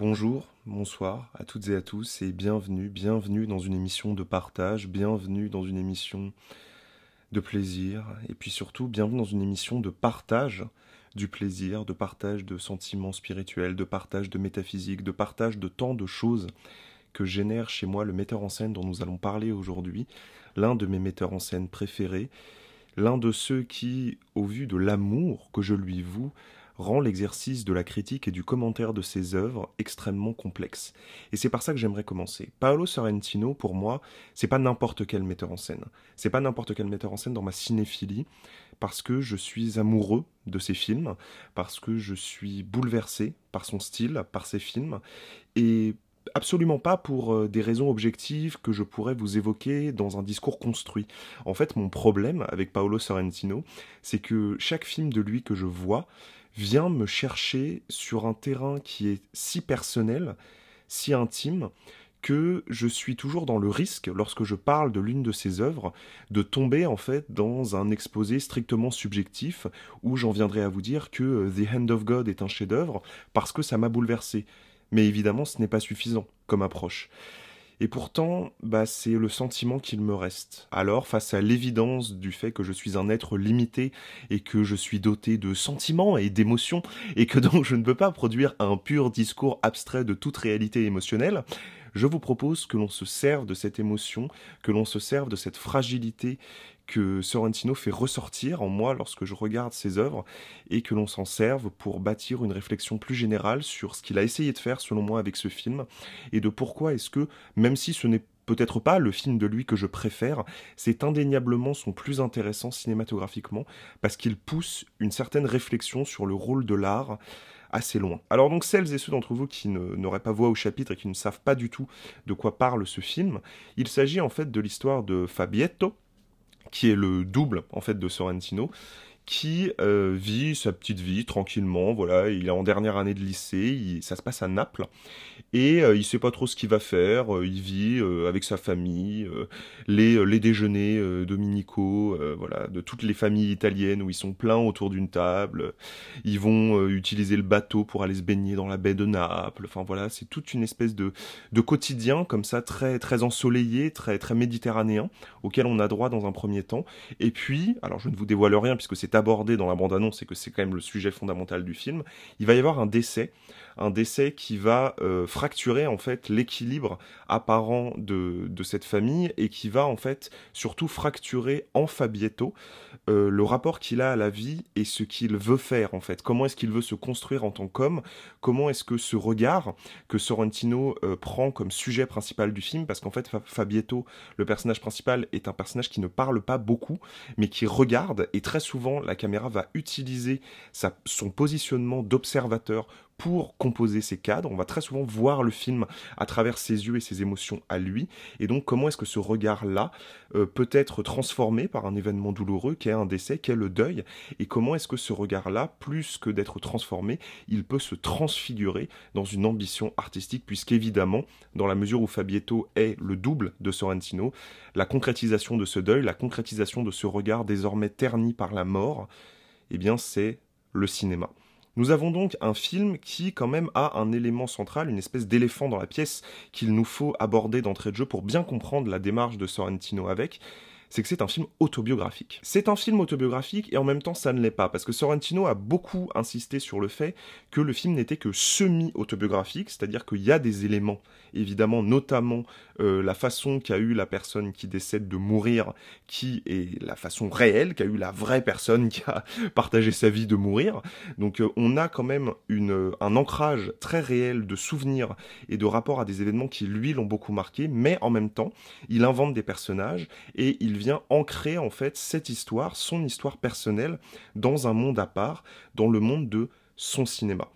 Bonjour, bonsoir à toutes et à tous et bienvenue, bienvenue dans une émission de partage, bienvenue dans une émission de plaisir et puis surtout bienvenue dans une émission de partage du plaisir, de partage de sentiments spirituels, de partage de métaphysique, de partage de tant de choses que génère chez moi le metteur en scène dont nous allons parler aujourd'hui, l'un de mes metteurs en scène préférés, l'un de ceux qui, au vu de l'amour que je lui voue, rend l'exercice de la critique et du commentaire de ses œuvres extrêmement complexe. Et c'est par ça que j'aimerais commencer. Paolo Sorrentino, pour moi, c'est pas n'importe quel metteur en scène. C'est pas n'importe quel metteur en scène dans ma cinéphilie, parce que je suis amoureux de ses films, parce que je suis bouleversé par son style, par ses films, et absolument pas pour euh, des raisons objectives que je pourrais vous évoquer dans un discours construit. En fait, mon problème avec Paolo Sorrentino, c'est que chaque film de lui que je vois vient me chercher sur un terrain qui est si personnel, si intime, que je suis toujours dans le risque, lorsque je parle de l'une de ses œuvres, de tomber en fait dans un exposé strictement subjectif, où j'en viendrai à vous dire que euh, The Hand of God est un chef-d'œuvre parce que ça m'a bouleversé. Mais évidemment, ce n'est pas suffisant comme approche. Et pourtant, bah, c'est le sentiment qu'il me reste. Alors, face à l'évidence du fait que je suis un être limité et que je suis doté de sentiments et d'émotions et que donc je ne peux pas produire un pur discours abstrait de toute réalité émotionnelle, je vous propose que l'on se serve de cette émotion, que l'on se serve de cette fragilité que Sorrentino fait ressortir en moi lorsque je regarde ses œuvres et que l'on s'en serve pour bâtir une réflexion plus générale sur ce qu'il a essayé de faire selon moi avec ce film et de pourquoi est-ce que, même si ce n'est peut-être pas le film de lui que je préfère, c'est indéniablement son plus intéressant cinématographiquement parce qu'il pousse une certaine réflexion sur le rôle de l'art assez loin. Alors donc celles et ceux d'entre vous qui n'auraient pas voix au chapitre et qui ne savent pas du tout de quoi parle ce film, il s'agit en fait de l'histoire de Fabietto, qui est le double en fait de Sorrentino, qui euh, vit sa petite vie tranquillement. Voilà, il est en dernière année de lycée, ça se passe à Naples, et euh, il sait pas trop ce qu'il va faire. Euh, il vit avec sa famille, les, les déjeuners dominicaux, voilà, de toutes les familles italiennes où ils sont pleins autour d'une table. Ils vont utiliser le bateau pour aller se baigner dans la baie de Naples. Enfin voilà, c'est toute une espèce de, de quotidien comme ça, très très ensoleillé, très très méditerranéen, auquel on a droit dans un premier temps. Et puis, alors je ne vous dévoile rien puisque c'est abordé dans la bande-annonce et que c'est quand même le sujet fondamental du film, il va y avoir un décès, un décès qui va euh, fracturer en fait l'équilibre apparent de, cette famille et qui va en fait surtout fracturer en Fabietto euh, le rapport qu'il a à la vie et ce qu'il veut faire en fait. Comment est-ce qu'il veut se construire en tant qu'homme? Comment est-ce que ce regard que Sorrentino euh, prend comme sujet principal du film, parce qu'en fait Fabietto, le personnage principal, est un personnage qui ne parle pas beaucoup, mais qui regarde et très souvent la caméra va utiliser son positionnement d'observateur pour composer ces cadres. On va très souvent voir le film à travers ses yeux et ses émotions à lui. Et donc, comment est-ce que ce regard-là euh, peut être transformé par un événement douloureux qui est un décès, qui est le deuil? Et comment est-ce que ce regard-là, plus que d'être transformé, il peut se transfigurer dans une ambition artistique, puisqu'évidemment, dans la mesure où Fabietto est le double de Sorrentino, la concrétisation de ce deuil, la concrétisation de ce regard désormais terni par la mort, eh bien, c'est le cinéma. Nous avons donc un film qui quand même a un élément central, une espèce d'éléphant dans la pièce qu'il nous faut aborder d'entrée de jeu pour bien comprendre la démarche de Sorrentino avec, c'est que c'est un film autobiographique. C'est un film autobiographique et en même temps ça ne l'est pas, parce que Sorrentino a beaucoup insisté sur le fait que le film n'était que semi-autobiographique, c'est-à-dire qu'il y a des éléments, évidemment, notamment euh, la façon qu'a eu la personne qui décède de mourir, qui est la façon réelle, qu'a eu la vraie personne qui a partagé sa vie de mourir. Donc euh, on a quand même une, un ancrage très réel de souvenirs et de rapports à des événements qui lui l'ont beaucoup marqué, mais en même temps, il invente des personnages et il vient ancrer en fait cette histoire, son histoire personnelle, dans un monde à part, dans le monde de son cinéma.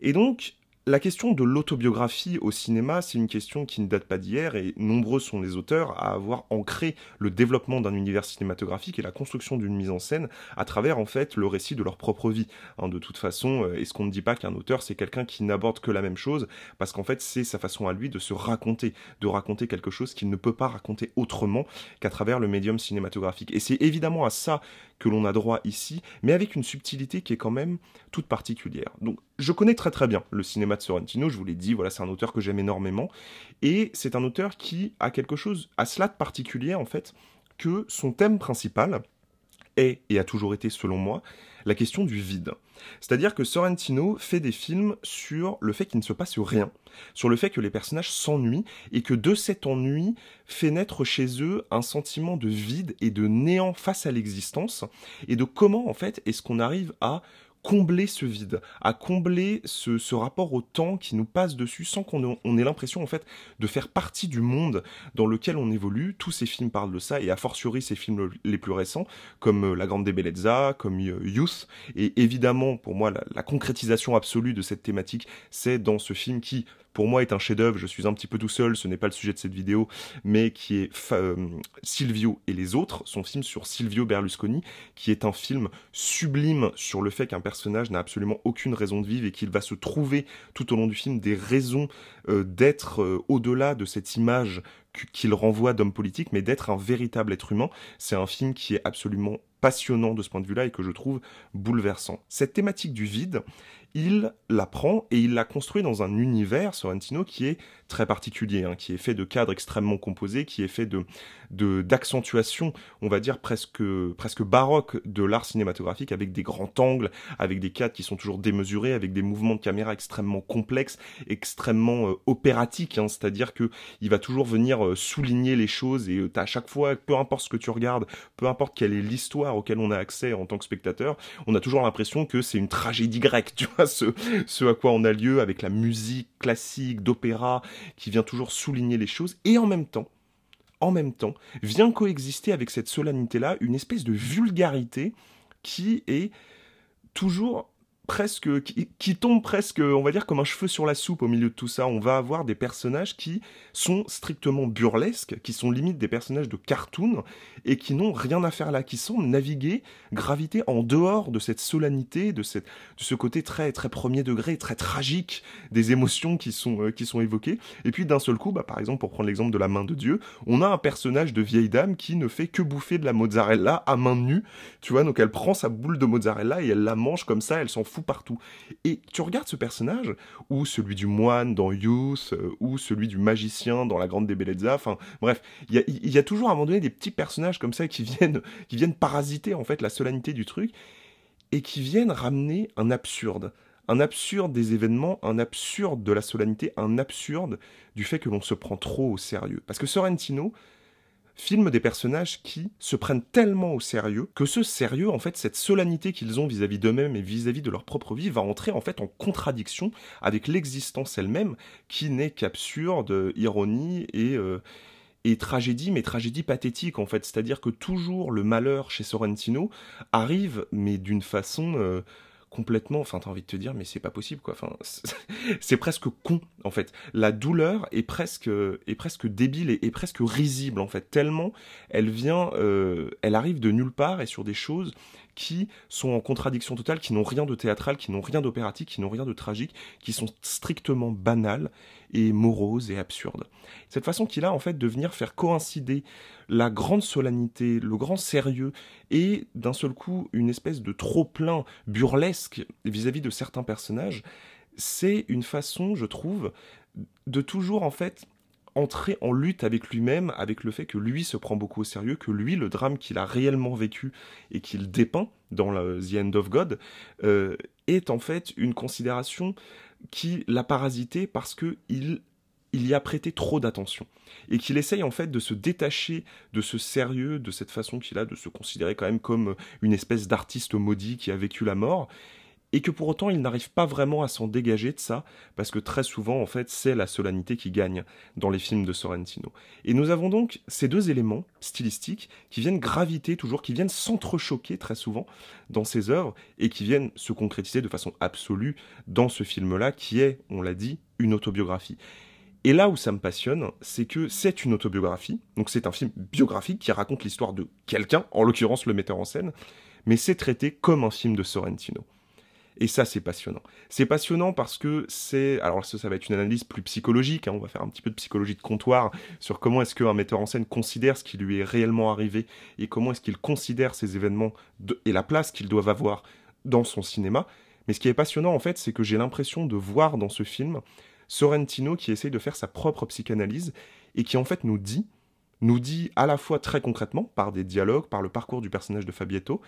Et donc, la question de l'autobiographie au cinéma, c'est une question qui ne date pas d'hier et nombreux sont les auteurs à avoir ancré le développement d'un univers cinématographique et la construction d'une mise en scène à travers en fait le récit de leur propre vie. Hein, de toute façon, euh, est-ce qu'on ne dit pas qu'un auteur c'est quelqu'un qui n'aborde que la même chose? Parce qu'en fait c'est sa façon à lui de se raconter, de raconter quelque chose qu'il ne peut pas raconter autrement qu'à travers le médium cinématographique. Et c'est évidemment à ça que l'on a droit ici, mais avec une subtilité qui est quand même toute particulière. Donc je connais très très bien le cinéma de Sorrentino, je vous l'ai dit, voilà, c'est un auteur que j'aime énormément, et c'est un auteur qui a quelque chose, à cela de particulier en fait, que son thème principal est, et a toujours été selon moi, la question du vide. C'est-à-dire que Sorrentino fait des films sur le fait qu'il ne se passe rien, sur le fait que les personnages s'ennuient et que de cet ennui fait naître chez eux un sentiment de vide et de néant face à l'existence. Et de comment en fait est-ce qu'on arrive à combler ce vide, à combler ce, rapport au temps qui nous passe dessus sans qu'on ait l'impression en fait de faire partie du monde dans lequel on évolue. Tous ces films parlent de ça et a fortiori ces films les plus récents comme euh, La Grande Bellezza, comme euh, Youth et évidemment pour moi la concrétisation absolue de cette thématique c'est dans ce film qui pour moi est un chef-d'œuvre. Je suis un petit peu tout seul, ce n'est pas le sujet de cette vidéo, mais qui est euh, Silvio et les autres, son film sur Silvio Berlusconi, qui est un film sublime sur le fait qu'un personnage n'a absolument aucune raison de vivre et qu'il va se trouver tout au long du film des raisons euh, d'être euh, au-delà de cette image qu'il renvoie d'homme politique, mais d'être un véritable être humain. C'est un film qui est absolument passionnant de ce point de vue-là et que je trouve bouleversant. Cette thématique du vide, il la prend et il la construit dans un univers, Sorrentino, qui est très particulier, hein, qui est fait de cadres extrêmement composés, qui est fait de d'accentuation, on va dire presque presque baroque de l'art cinématographique, avec des grands angles, avec des cadres qui sont toujours démesurés, avec des mouvements de caméra extrêmement complexes, extrêmement euh, opératiques, hein, c'est-à-dire que il va toujours venir euh, souligner les choses et euh, à chaque fois, peu importe ce que tu regardes, peu importe quelle est l'histoire auquel on a accès en tant que spectateur, on a toujours l'impression que c'est une tragédie grecque, tu vois, ce, ce à quoi on a lieu avec la musique classique d'opéra qui vient toujours souligner les choses et en même temps, en même temps, vient coexister avec cette solennité-là une espèce de vulgarité qui est toujours presque qui, tombe presque, on va dire comme un cheveu sur la soupe au milieu de tout ça. On va avoir des personnages qui sont strictement burlesques, qui sont limite des personnages de cartoon et qui n'ont rien à faire là, qui sont navigués, graviter en dehors de cette solennité, de cette, de ce côté très très premier degré, très tragique des émotions qui sont euh, qui sont évoquées. Et puis d'un seul coup, bah, par exemple pour prendre l'exemple de la main de Dieu, on a un personnage de vieille dame qui ne fait que bouffer de la mozzarella à main nue, tu vois. Donc elle prend sa boule de mozzarella et elle la mange comme ça, elle s'en fout partout. Et tu regardes ce personnage, ou celui du moine dans Youth, euh, ou celui du magicien dans La Grande des Bellezza, enfin bref, il y a, toujours à un moment donné des petits personnages comme ça qui viennent, qui viennent parasiter en fait la solennité du truc, et qui viennent ramener un absurde. Un absurde des événements, un absurde de la solennité, un absurde du fait que l'on se prend trop au sérieux. Parce que Sorrentino, filment des personnages qui se prennent tellement au sérieux que ce sérieux, en fait, cette solennité qu'ils ont vis-à-vis d'eux-mêmes et vis-à-vis de leur propre vie va entrer en fait en contradiction avec l'existence elle-même qui n'est qu'absurde, ironie et, euh, et tragédie, mais tragédie pathétique en fait. C'est-à-dire que toujours le malheur chez Sorrentino arrive, mais d'une façon... Euh, complètement, enfin t'as envie de te dire mais c'est pas possible quoi, enfin c'est presque con en fait. La douleur est presque est presque débile et, presque risible en fait tellement elle vient, euh, elle arrive de nulle part et sur des choses qui sont en contradiction totale, qui n'ont rien de théâtral, qui n'ont rien d'opératique, qui n'ont rien de tragique, qui sont strictement banales et moroses et absurdes. Cette façon qu'il a en fait de venir faire coïncider la grande solennité, le grand sérieux et d'un seul coup une espèce de trop-plein burlesque vis-à-vis de certains personnages, c'est une façon, je trouve, de toujours en fait entrer en lutte avec lui-même, avec le fait que lui se prend beaucoup au sérieux, que lui, le drame qu'il a réellement vécu et qu'il dépeint dans The End of God, euh, est en fait une considération qui l'a parasité parce que il y a prêté trop d'attention. Et qu'il essaye en fait de se détacher de ce sérieux, de cette façon qu'il a de se considérer quand même comme une espèce d'artiste maudit qui a vécu la mort et que pour autant il n'arrive pas vraiment à s'en dégager de ça, parce que très souvent en fait c'est la solennité qui gagne dans les films de Sorrentino. Et nous avons donc ces deux éléments stylistiques qui viennent graviter toujours, qui viennent s'entrechoquer très souvent dans ses œuvres, et qui viennent se concrétiser de façon absolue dans ce film-là, qui est, on l'a dit, une autobiographie. Et là où ça me passionne, c'est que c'est une autobiographie, donc c'est un film biographique qui raconte l'histoire de quelqu'un, en l'occurrence le metteur en scène, mais c'est traité comme un film de Sorrentino. Et ça, c'est passionnant. C'est passionnant parce que c'est... Alors ça, ça va être une analyse plus psychologique, hein. on va faire un petit peu de psychologie de comptoir sur comment est-ce qu'un metteur en scène considère ce qui lui est réellement arrivé et comment est-ce qu'il considère ces événements et la place qu'ils doivent avoir dans son cinéma. Mais ce qui est passionnant, en fait, c'est que j'ai l'impression de voir dans ce film Sorrentino qui essaye de faire sa propre psychanalyse et qui, en fait, nous dit, nous dit à la fois très concrètement, par des dialogues, par le parcours du personnage de Fabietto,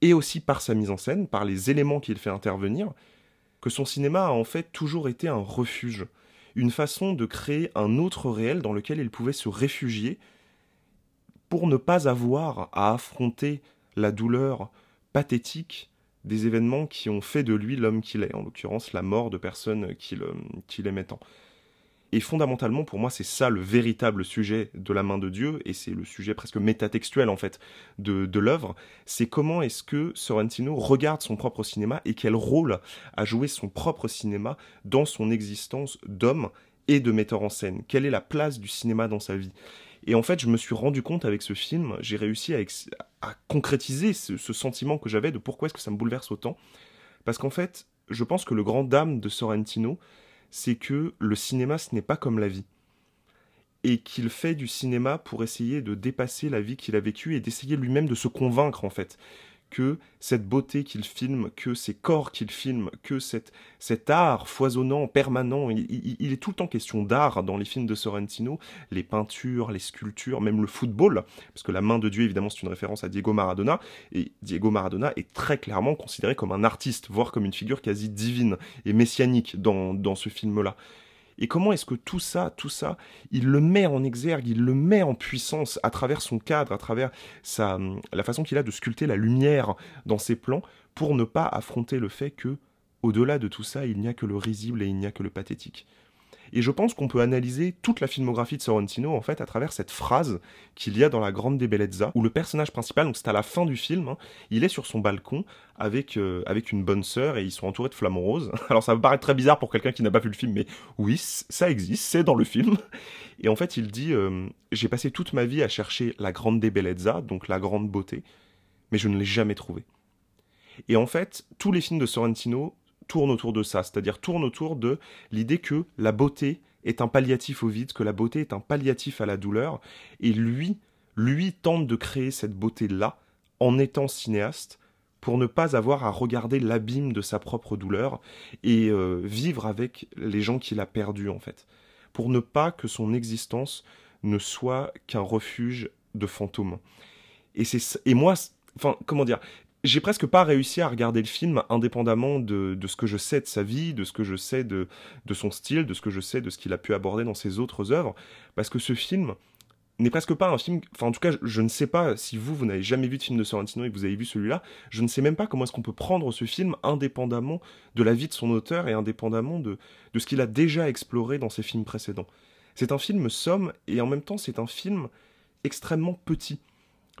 et aussi par sa mise en scène, par les éléments qu'il fait intervenir, que son cinéma a en fait toujours été un refuge, une façon de créer un autre réel dans lequel il pouvait se réfugier pour ne pas avoir à affronter la douleur pathétique des événements qui ont fait de lui l'homme qu'il est, en l'occurrence la mort de personnes qu'il aimait tant. Et fondamentalement, pour moi, c'est ça le véritable sujet de la main de Dieu, et c'est le sujet presque métatextuel en fait de, de l'œuvre. C'est comment est-ce que Sorrentino regarde son propre cinéma et quel rôle a joué son propre cinéma dans son existence d'homme et de metteur en scène? Quelle est la place du cinéma dans sa vie? Et en fait, je me suis rendu compte avec ce film, j'ai réussi à, concrétiser ce, ce sentiment que j'avais de pourquoi est-ce que ça me bouleverse autant. Parce qu'en fait, je pense que le grand dame de Sorrentino, c'est que le cinéma, ce n'est pas comme la vie. Et qu'il fait du cinéma pour essayer de dépasser la vie qu'il a vécue et d'essayer lui-même de se convaincre, en fait, que cette beauté qu'il filme, que ces corps qu'il filme, que cet art foisonnant, permanent, il, est tout le temps question d'art dans les films de Sorrentino, les peintures, les sculptures, même le football, parce que la main de Dieu, évidemment, c'est une référence à Diego Maradona, et Diego Maradona est très clairement considéré comme un artiste, voire comme une figure quasi divine et messianique dans ce film-là. Et comment est-ce que tout ça, tout ça, il le met en exergue, il le met en puissance à travers son cadre, à travers sa, la façon qu'il a de sculpter la lumière dans ses plans, pour ne pas affronter le fait que, au-delà de tout ça, il n'y a que le risible et il n'y a que le pathétique. Et je pense qu'on peut analyser toute la filmographie de Sorrentino en fait à travers cette phrase qu'il y a dans La Grande Bellezza, où le personnage principal, donc c'est à la fin du film, hein, il est sur son balcon avec, euh, avec une bonne sœur et ils sont entourés de flamants roses. Alors ça me paraît très bizarre pour quelqu'un qui n'a pas vu le film, mais oui, ça existe, c'est dans le film. Et en fait, il dit euh, J'ai passé toute ma vie à chercher la Grande Bellezza, donc la grande beauté, mais je ne l'ai jamais trouvée. Et en fait, tous les films de Sorrentino tourne autour de ça, c'est-à-dire tourne autour de l'idée que la beauté est un palliatif au vide, que la beauté est un palliatif à la douleur, et lui, lui tente de créer cette beauté-là en étant cinéaste pour ne pas avoir à regarder l'abîme de sa propre douleur et euh, vivre avec les gens qu'il a perdus en fait, pour ne pas que son existence ne soit qu'un refuge de fantômes. Et et moi, enfin comment dire, j'ai presque pas réussi à regarder le film indépendamment de, ce que je sais de sa vie, de ce que je sais de, de son style, de ce que je sais de ce qu'il a pu aborder dans ses autres œuvres, parce que ce film n'est presque pas un film, enfin en tout cas je ne sais pas si vous, vous n'avez jamais vu de film de Sorrentino et que vous avez vu celui-là, je ne sais même pas comment est-ce qu'on peut prendre ce film indépendamment de la vie de son auteur et indépendamment de, de ce qu'il a déjà exploré dans ses films précédents. C'est un film somme et en même temps c'est un film extrêmement petit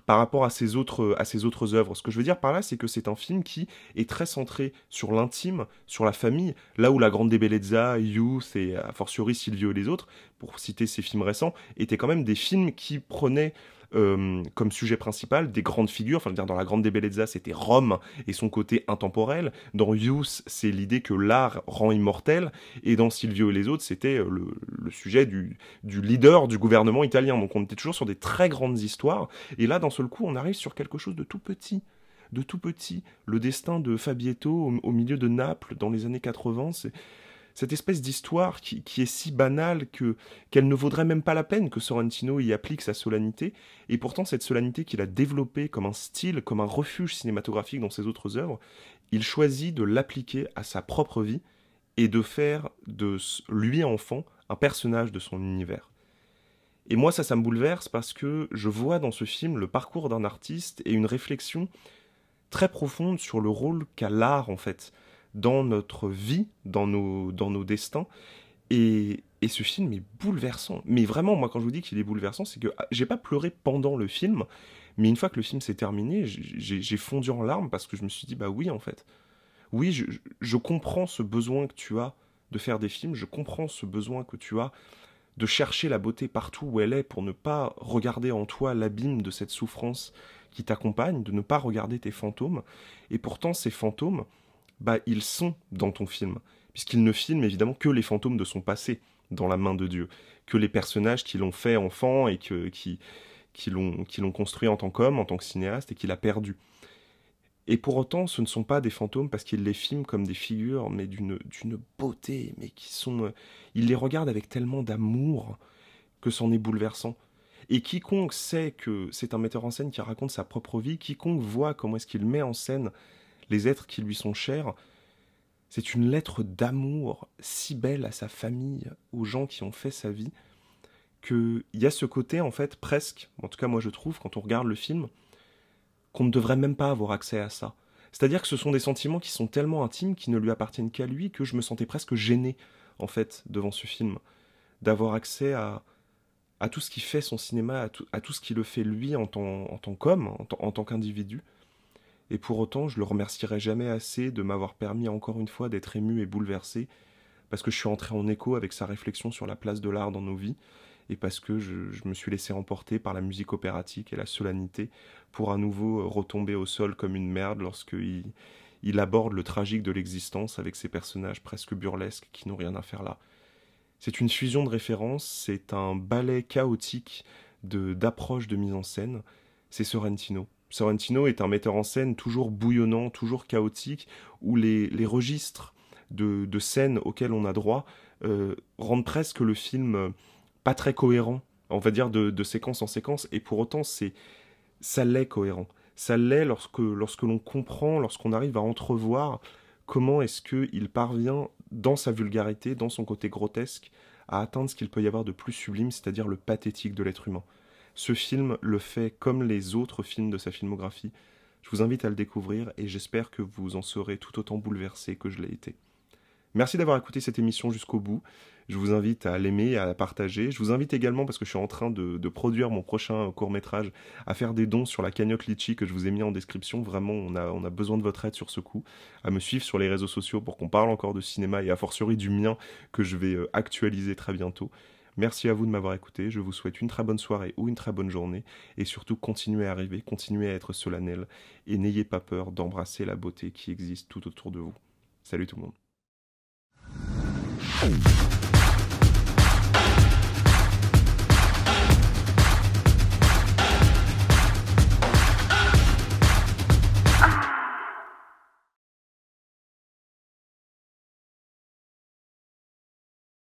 par rapport à ses autres à ses autres œuvres. Ce que je veux dire par là, c'est que c'est un film qui est très centré sur l'intime, sur la famille, là où La Grande Bellezza, Youth et a fortiori Silvio et les autres, pour citer ces films récents, étaient quand même des films qui prenaient euh, comme sujet principal des grandes figures. Enfin, dire, dans La Grande des Bellezza, c'était Rome et son côté intemporel. Dans Youth, c'est l'idée que l'art rend immortel. Et dans Silvio et les autres, c'était euh, le, sujet du, du, leader du gouvernement italien. Donc on était toujours sur des très grandes histoires. Et là, d'un seul coup, on arrive sur quelque chose de tout petit de tout petit. Le destin de Fabietto au, milieu de Naples dans les années 80, c'est cette espèce d'histoire qui, est si banale que qu'elle ne vaudrait même pas la peine que Sorrentino y applique sa solennité, et pourtant cette solennité qu'il a développée comme un style, comme un refuge cinématographique dans ses autres œuvres, il choisit de l'appliquer à sa propre vie et de faire de lui enfant un personnage de son univers. Et moi ça ça me bouleverse parce que je vois dans ce film le parcours d'un artiste et une réflexion très profonde sur le rôle qu'a l'art en fait dans notre vie, dans nos, dans nos destins. Et, et, ce film est bouleversant. Mais vraiment, moi, quand je vous dis qu'il est bouleversant, c'est que ah, j'ai pas pleuré pendant le film, mais une fois que le film s'est terminé, j'ai fondu en larmes parce que je me suis dit, bah oui, en fait. Oui, je, je, comprends ce besoin que tu as de faire des films, je comprends ce besoin que tu as de chercher la beauté partout où elle est pour ne pas regarder en toi l'abîme de cette souffrance qui t'accompagne, de ne pas regarder tes fantômes. Et pourtant, ces fantômes, bah ils sont dans ton film, puisqu'il ne filme évidemment que les fantômes de son passé dans la main de Dieu, que les personnages qui l'ont fait enfant et que, qui, qui l'ont construit en tant qu'homme, en tant que cinéaste, et qu'il a perdu. Et pour autant, ce ne sont pas des fantômes parce qu'il les filme comme des figures, mais d'une beauté, mais qui sont... Euh, il les regarde avec tellement d'amour que c'en est bouleversant. Et quiconque sait que c'est un metteur en scène qui raconte sa propre vie, quiconque voit comment est-ce qu'il met en scène les êtres qui lui sont chers, c'est une lettre d'amour si belle à sa famille, aux gens qui ont fait sa vie, qu'il y a ce côté, en fait, presque, en tout cas moi je trouve, quand on regarde le film, qu'on ne devrait même pas avoir accès à ça. C'est-à-dire que ce sont des sentiments qui sont tellement intimes, qui ne lui appartiennent qu'à lui, que je me sentais presque gêné, en fait, devant ce film, d'avoir accès à, à tout ce qui fait son cinéma, à tout, ce qui le fait lui en tant, qu'homme, en tant qu'individu. Et pour autant, je le remercierai jamais assez de m'avoir permis encore une fois d'être ému et bouleversé, parce que je suis entré en écho avec sa réflexion sur la place de l'art dans nos vies, et parce que je, me suis laissé emporter par la musique opératique et la solennité pour à nouveau retomber au sol comme une merde lorsqu'il il aborde le tragique de l'existence avec ces personnages presque burlesques qui n'ont rien à faire là. C'est une fusion de références, c'est un ballet chaotique de d'approche de mise en scène, c'est Sorrentino. Sorrentino est un metteur en scène toujours bouillonnant, toujours chaotique, où les, registres de, de, scènes auxquelles on a droit euh, rendent presque le film euh, pas très cohérent, on va dire de, de séquence en séquence, et pour autant c'est ça l'est cohérent. Ça l'est lorsque, lorsque l'on comprend, lorsqu'on arrive à entrevoir comment est-ce qu'il parvient, dans sa vulgarité, dans son côté grotesque, à atteindre ce qu'il peut y avoir de plus sublime, c'est-à-dire le pathétique de l'être humain. Ce film le fait comme les autres films de sa filmographie. Je vous invite à le découvrir et j'espère que vous en serez tout autant bouleversé que je l'ai été. Merci d'avoir écouté cette émission jusqu'au bout. Je vous invite à l'aimer, à la partager. Je vous invite également, parce que je suis en train de, produire mon prochain court métrage, à faire des dons sur la cagnotte Litchi que je vous ai mis en description. Vraiment, on a, on a besoin de votre aide sur ce coup. À me suivre sur les réseaux sociaux pour qu'on parle encore de cinéma et a fortiori du mien que je vais euh, actualiser très bientôt. Merci à vous de m'avoir écouté. Je vous souhaite une très bonne soirée ou une très bonne journée. Et surtout, continuez à arriver, continuez à être solennel. Et n'ayez pas peur d'embrasser la beauté qui existe tout autour de vous. Salut tout le monde.